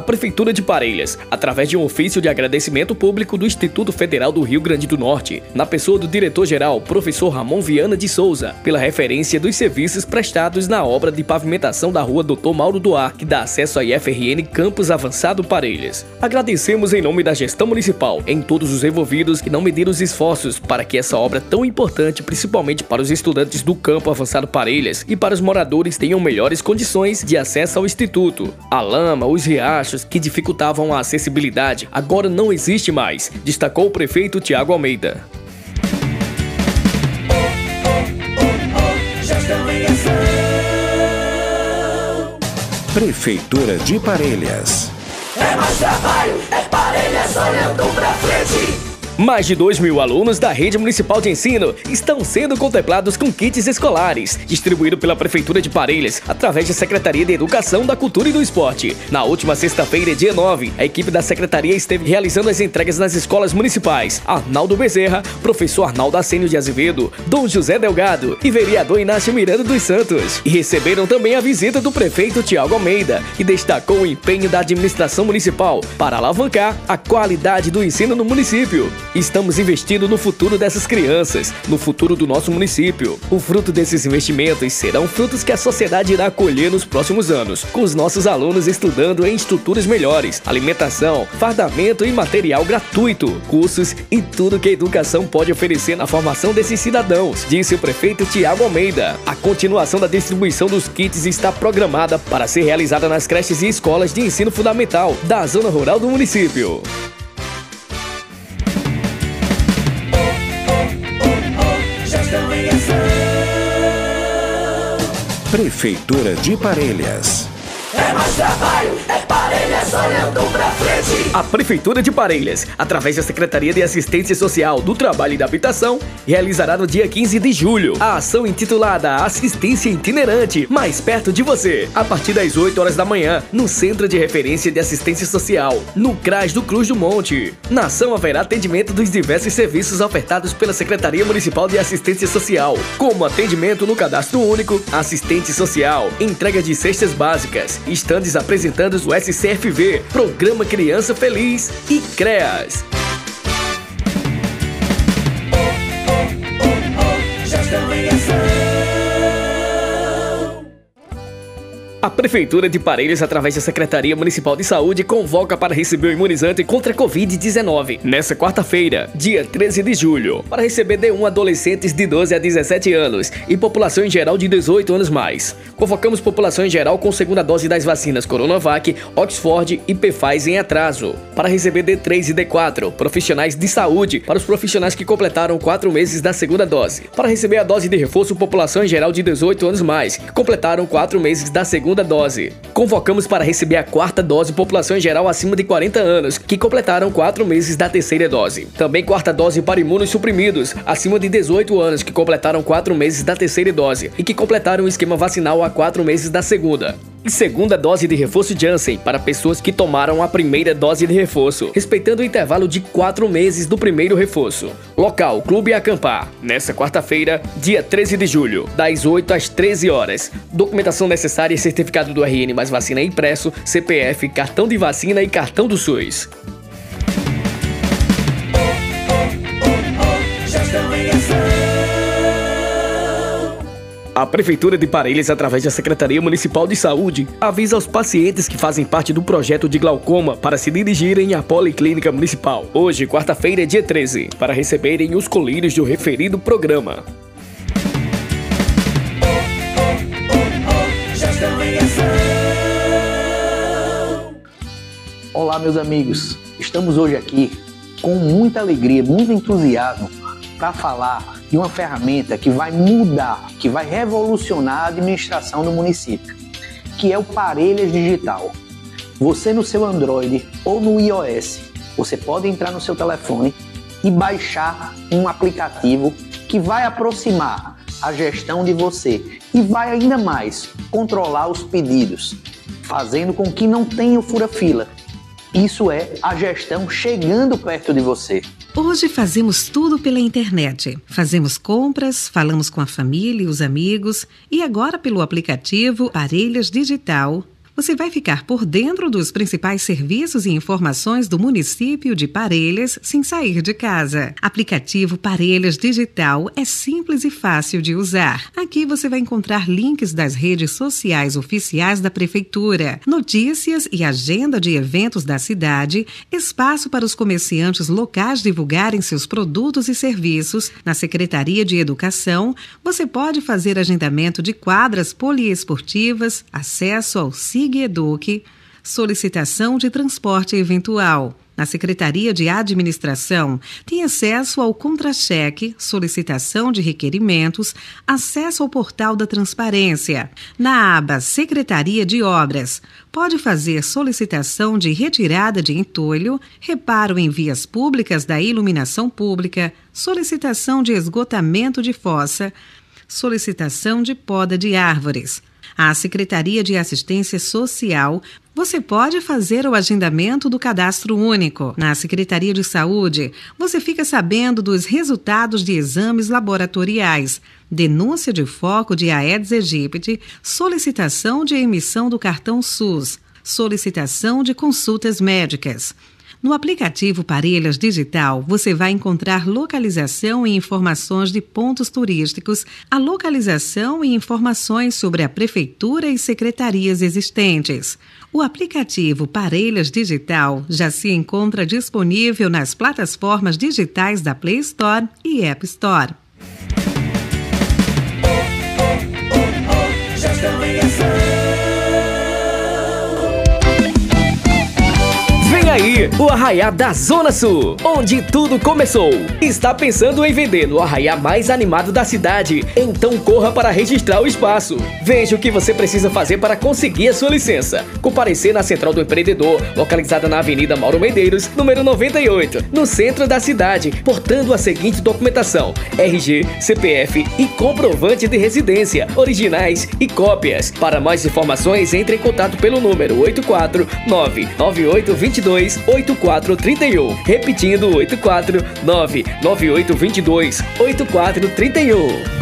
A Prefeitura de Parelhas, através de um ofício de agradecimento público do Instituto Federal do Rio Grande do Norte, na pessoa do diretor-geral, professor Ramon Viana de Souza, pela referência dos serviços prestados na obra de pavimentação da rua Dr. Mauro Duarte, que dá acesso à IFRN Campus Avançado Parelhas. Agradecemos em nome da gestão municipal, em todos os envolvidos que não mediram os esforços para que essa obra tão importante, principalmente para os estudantes do Campo Avançado Parelhas e para os moradores, tenham melhores condições de acesso ao Instituto. A lama, os riachos, que dificultavam a acessibilidade agora não existe mais, destacou o prefeito Tiago Almeida. Prefeitura de Parelhas. É mais trabalho, é Parelhas olhando pra frente. Mais de 2 mil alunos da rede municipal de ensino estão sendo contemplados com kits escolares, distribuído pela Prefeitura de Parelhas, através da Secretaria de Educação, da Cultura e do Esporte. Na última sexta-feira, dia 9, a equipe da Secretaria esteve realizando as entregas nas escolas municipais. Arnaldo Bezerra, professor Arnaldo Assênio de Azevedo, Dom José Delgado e vereador Inácio Miranda dos Santos. E receberam também a visita do prefeito Tiago Almeida, que destacou o empenho da administração municipal para alavancar a qualidade do ensino no município. Estamos investindo no futuro dessas crianças, no futuro do nosso município. O fruto desses investimentos serão frutos que a sociedade irá colher nos próximos anos, com os nossos alunos estudando em estruturas melhores, alimentação, fardamento e material gratuito, cursos e tudo que a educação pode oferecer na formação desses cidadãos, disse o prefeito Tiago Almeida. A continuação da distribuição dos kits está programada para ser realizada nas creches e escolas de ensino fundamental da zona rural do município. Prefeitura de Parelhas. É mais trabalho, é Parelhas A Prefeitura de Parelhas, através da Secretaria de Assistência Social do Trabalho e da Habitação, realizará no dia 15 de julho a ação intitulada Assistência Itinerante, mais perto de você, a partir das 8 horas da manhã, no Centro de Referência de Assistência Social, no CRAS do Cruz do Monte. Na ação haverá atendimento dos diversos serviços ofertados pela Secretaria Municipal de Assistência Social, como atendimento no Cadastro Único, assistente social, entrega de cestas básicas, estandes apresentando o SCFV, Programa Criança Feliz e CREAS. A Prefeitura de Parelhas, através da Secretaria Municipal de Saúde, convoca para receber o imunizante contra a Covid-19 nesta quarta-feira, dia 13 de julho, para receber D1 adolescentes de 12 a 17 anos e população em geral de 18 anos mais. Convocamos população em geral com segunda dose das vacinas Coronavac, Oxford e Pfizer em atraso, para receber D3 e D4, profissionais de saúde, para os profissionais que completaram 4 meses da segunda dose, para receber a dose de reforço população em geral de 18 anos mais, que completaram 4 meses da segunda segunda dose. Convocamos para receber a quarta dose população em geral acima de 40 anos, que completaram 4 meses da terceira dose. Também quarta dose para imunos suprimidos, acima de 18 anos, que completaram 4 meses da terceira dose e que completaram o esquema vacinal há 4 meses da segunda e segunda dose de reforço Janssen para pessoas que tomaram a primeira dose de reforço, respeitando o intervalo de quatro meses do primeiro reforço. Local: Clube Acampar, nesta quarta-feira, dia 13 de julho, das 8 às 13 horas. Documentação necessária: certificado do RN mais vacina impresso, CPF, cartão de vacina e cartão do SUS. A Prefeitura de Parelhas, através da Secretaria Municipal de Saúde, avisa aos pacientes que fazem parte do projeto de glaucoma para se dirigirem à Policlínica Municipal. Hoje, quarta-feira, dia 13, para receberem os colírios do referido programa. Olá, meus amigos. Estamos hoje aqui com muita alegria, muito entusiasmo para falar de uma ferramenta que vai mudar, que vai revolucionar a administração do município, que é o Parelhas Digital. Você no seu Android ou no iOS, você pode entrar no seu telefone e baixar um aplicativo que vai aproximar a gestão de você e vai ainda mais controlar os pedidos, fazendo com que não tenha fura-fila. Isso é a gestão chegando perto de você. Hoje fazemos tudo pela internet. Fazemos compras, falamos com a família e os amigos e agora pelo aplicativo Parelhas Digital você vai ficar por dentro dos principais serviços e informações do município de Parelhas sem sair de casa. Aplicativo Parelhas Digital é simples e fácil de usar. Aqui você vai encontrar links das redes sociais oficiais da prefeitura, notícias e agenda de eventos da cidade, espaço para os comerciantes locais divulgarem seus produtos e serviços. Na Secretaria de Educação, você pode fazer agendamento de quadras poliesportivas, acesso ao SIG Eduque, solicitação de transporte eventual. Na Secretaria de Administração, tem acesso ao contra-cheque, solicitação de requerimentos, acesso ao portal da transparência. Na aba Secretaria de Obras, pode fazer solicitação de retirada de entulho, reparo em vias públicas da iluminação pública, solicitação de esgotamento de fossa, solicitação de poda de árvores à Secretaria de Assistência Social, você pode fazer o agendamento do cadastro único. Na Secretaria de Saúde, você fica sabendo dos resultados de exames laboratoriais, denúncia de foco de Aedes aegypti, solicitação de emissão do cartão SUS, solicitação de consultas médicas. No aplicativo Parelhas Digital, você vai encontrar localização e informações de pontos turísticos, a localização e informações sobre a prefeitura e secretarias existentes. O aplicativo Parelhas Digital já se encontra disponível nas plataformas digitais da Play Store e App Store. Aí, o Arraiá da Zona Sul, onde tudo começou. Está pensando em vender no arraiá mais animado da cidade? Então corra para registrar o espaço. Veja o que você precisa fazer para conseguir a sua licença. Comparecer na Central do Empreendedor, localizada na Avenida Mauro Medeiros, número 98, no centro da cidade, portando a seguinte documentação: RG, CPF e comprovante de residência, originais e cópias. Para mais informações, entre em contato pelo número 849 9822 8431. Repetindo 84 99822 8431.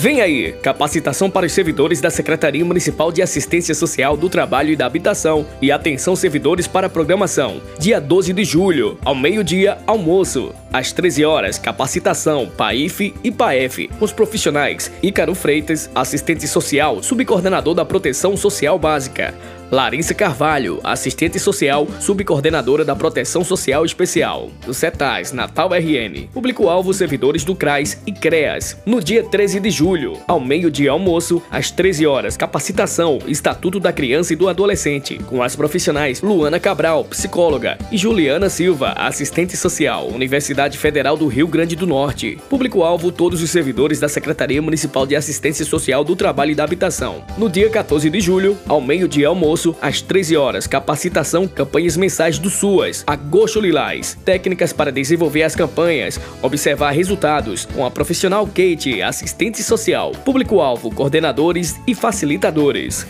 Vem aí, capacitação para os servidores da Secretaria Municipal de Assistência Social do Trabalho e da Habitação e atenção servidores para programação. Dia 12 de julho, ao meio-dia, almoço. Às 13 horas, capacitação PAIF e PAEF. Os profissionais Ícaro Freitas, assistente social, subcoordenador da Proteção Social Básica. Larissa Carvalho, assistente social, subcoordenadora da Proteção Social Especial, do CETAS, Natal RN. Público-alvo servidores do CRAS e CREAS. No dia 13 de julho, ao meio-dia almoço, às 13 horas, capacitação, Estatuto da Criança e do Adolescente, com as profissionais Luana Cabral, psicóloga, e Juliana Silva, assistente social, Universidade Federal do Rio Grande do Norte. Público-alvo todos os servidores da Secretaria Municipal de Assistência Social do Trabalho e da Habitação. No dia 14 de julho, ao meio-dia almoço, almoço, às 13 horas, capacitação, campanhas mensais do SUAS, Agosto Lilás, técnicas para desenvolver as campanhas, observar resultados, com a profissional Kate, assistente social, público-alvo, coordenadores e facilitadores.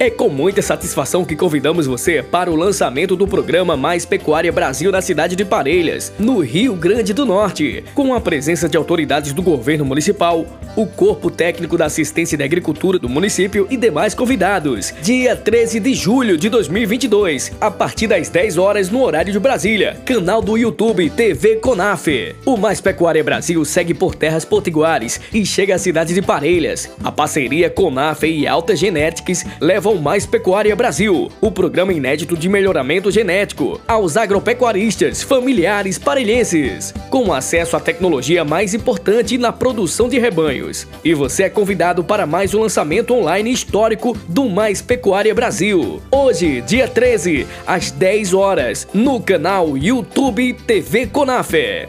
É com muita satisfação que convidamos você para o lançamento do programa Mais Pecuária Brasil na cidade de Parelhas, no Rio Grande do Norte, com a presença de autoridades do governo municipal, o Corpo Técnico da Assistência da Agricultura do município e demais convidados. Dia 13 de julho de 2022, a partir das 10 horas no horário de Brasília. Canal do YouTube TV Conaf. O Mais Pecuária Brasil segue por terras potiguares e chega à cidade de Parelhas. A parceria Conaf e Alta Genetics levam Mais Pecuária Brasil, o programa inédito de melhoramento genético, aos agropecuaristas familiares parelhenses, com acesso à tecnologia mais importante na produção de rebanhos. E você é convidado para mais um lançamento online histórico do Mais Pecuária Brasil. Hoje, dia 13, às 10 horas, no canal YouTube TV Conafé.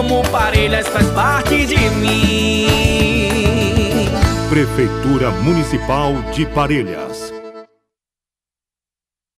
amo Parelhas, faz parte de mim. Prefeitura Municipal de Parelhas